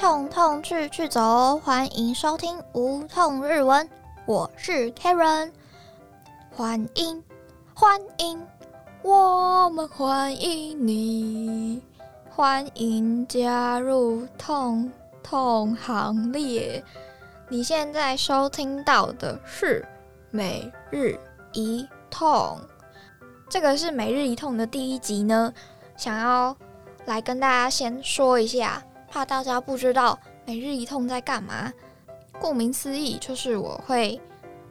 痛痛去去走，欢迎收听无痛日文，我是 Karen，欢迎欢迎，我们欢迎你，欢迎加入痛痛行列。你现在收听到的是每日一痛，这个是每日一痛的第一集呢，想要来跟大家先说一下。怕大家不知道每日一痛在干嘛。顾名思义，就是我会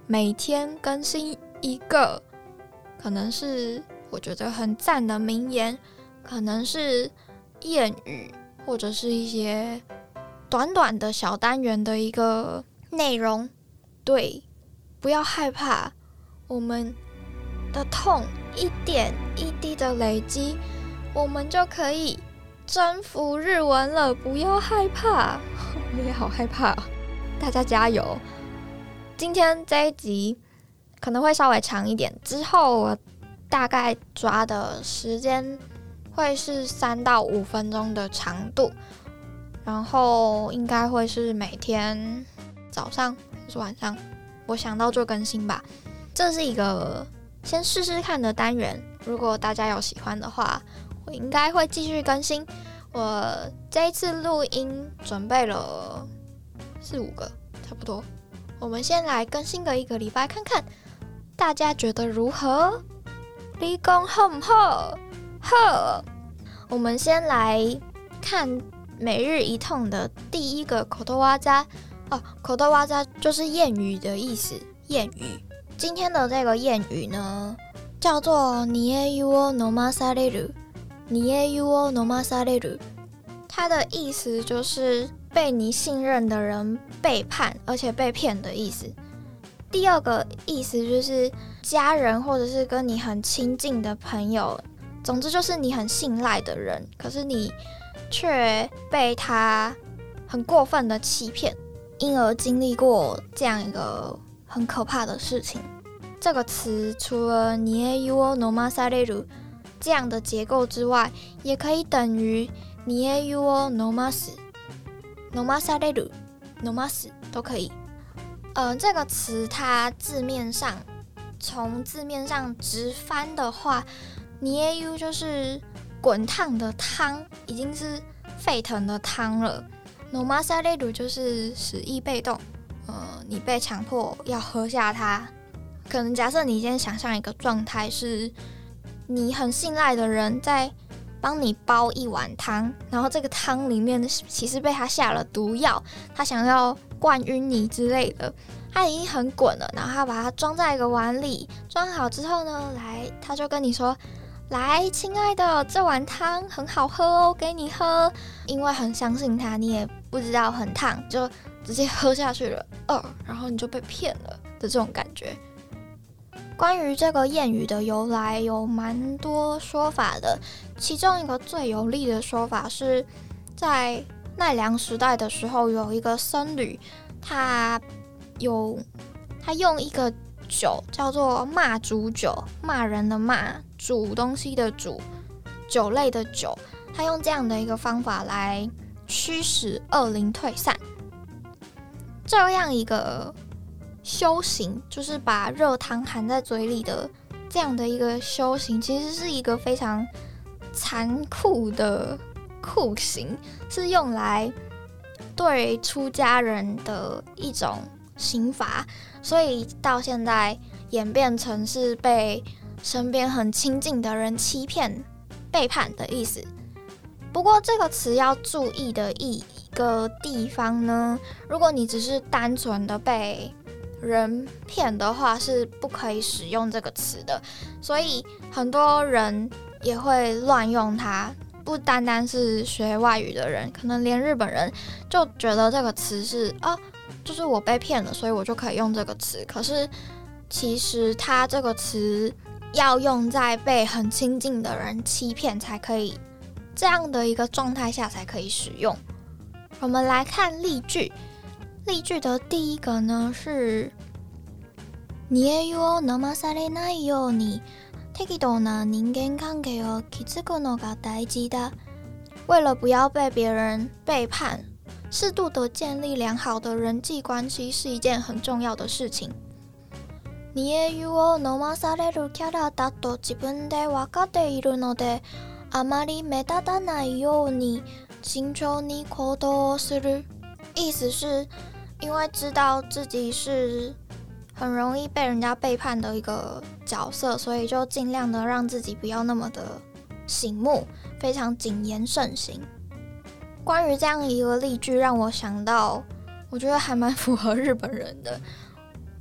每天更新一个，可能是我觉得很赞的名言，可能是谚语，或者是一些短短的小单元的一个内容。对，不要害怕，我们的痛一点一滴的累积，我们就可以。征服日文了，不要害怕，我也好害怕。大家加油！今天这一集可能会稍微长一点，之后我大概抓的时间会是三到五分钟的长度，然后应该会是每天早上还是晚上，我想到就更新吧。这是一个先试试看的单元，如果大家有喜欢的话。我应该会继续更新。我这一次录音准备了四五个，差不多。我们先来更新个一个礼拜，看看大家觉得如何？立功好不好？好。我们先来看每日一痛的第一个口头哇扎哦，口头哇扎就是谚语的意思。谚语，今天的这个谚语呢，叫做“你也有我诺马萨雷鲁”。你也有我诺马萨雷鲁，它的意思就是被你信任的人背叛，而且被骗的意思。第二个意思就是家人或者是跟你很亲近的朋友，总之就是你很信赖的人，可是你却被他很过分的欺骗，因而经历过这样一个很可怕的事情。这个词除了你也有我诺马萨雷鲁。这样的结构之外，也可以等于你也有我 no mas no mas a l no mas 都可以。嗯，这个词它字面上从字面上直翻的话，你也有就是滚烫的汤，已经是沸腾的汤了。no mas a l 就是使役被动，呃，你被强迫要喝下它。可能假设你先想象一个状态是。你很信赖的人在帮你煲一碗汤，然后这个汤里面其实被他下了毒药，他想要灌晕你之类的。他已经很滚了，然后他把它装在一个碗里，装好之后呢，来他就跟你说：“来，亲爱的，这碗汤很好喝哦，给你喝。”因为很相信他，你也不知道很烫，就直接喝下去了。呃，然后你就被骗了的这种感觉。关于这个谚语的由来，有蛮多说法的。其中一个最有力的说法是，在奈良时代的时候，有一个僧侣，他有他用一个酒叫做骂煮酒，骂人的骂，煮东西的煮，酒类的酒，他用这样的一个方法来驱使恶灵退散。这样一个。修行就是把热汤含在嘴里的这样的一个修行，其实是一个非常残酷的酷刑，是用来对出家人的一种刑罚，所以到现在演变成是被身边很亲近的人欺骗、背叛的意思。不过这个词要注意的一个地方呢，如果你只是单纯的被人骗的话是不可以使用这个词的，所以很多人也会乱用它。不单单是学外语的人，可能连日本人就觉得这个词是啊，就是我被骗了，所以我就可以用这个词。可是其实它这个词要用在被很亲近的人欺骗才可以，这样的一个状态下才可以使用。我们来看例句。例句的第一个呢是“你を飲まされないように適当な人間関係を築くのが大事だ”。为了不要被别人背叛， 适度的建立良好的人际关系是一件很重要的事情。煮え湯を飲まされるキャラだと自分で分かっているので、あまり目立たないように慎重に行動する。 意思是，因为知道自己是很容易被人家背叛的一个角色，所以就尽量的让自己不要那么的醒目，非常谨言慎行。关于这样一个例句，让我想到，我觉得还蛮符合日本人的。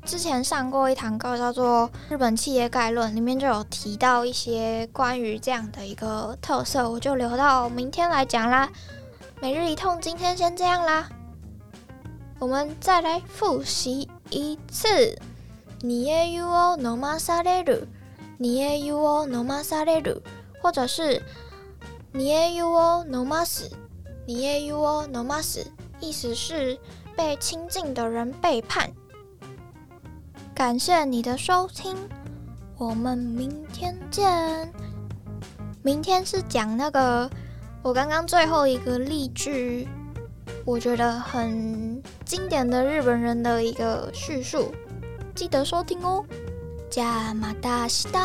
之前上过一堂课，叫做《日本企业概论》，里面就有提到一些关于这样的一个特色，我就留到明天来讲啦。每日一痛，今天先这样啦。我们再来复习一次。你也有哦，no ma sa le lu，你也有哦，no ma sa le lu，或者是你也有哦，no ma s 你也有哦，no ma s 意思是被亲近的人背叛。感谢你的收听，我们明天见。明天是讲那个我刚刚最后一个例句，我觉得很经典的日本人的一个叙述，记得收听哦。加马达西达。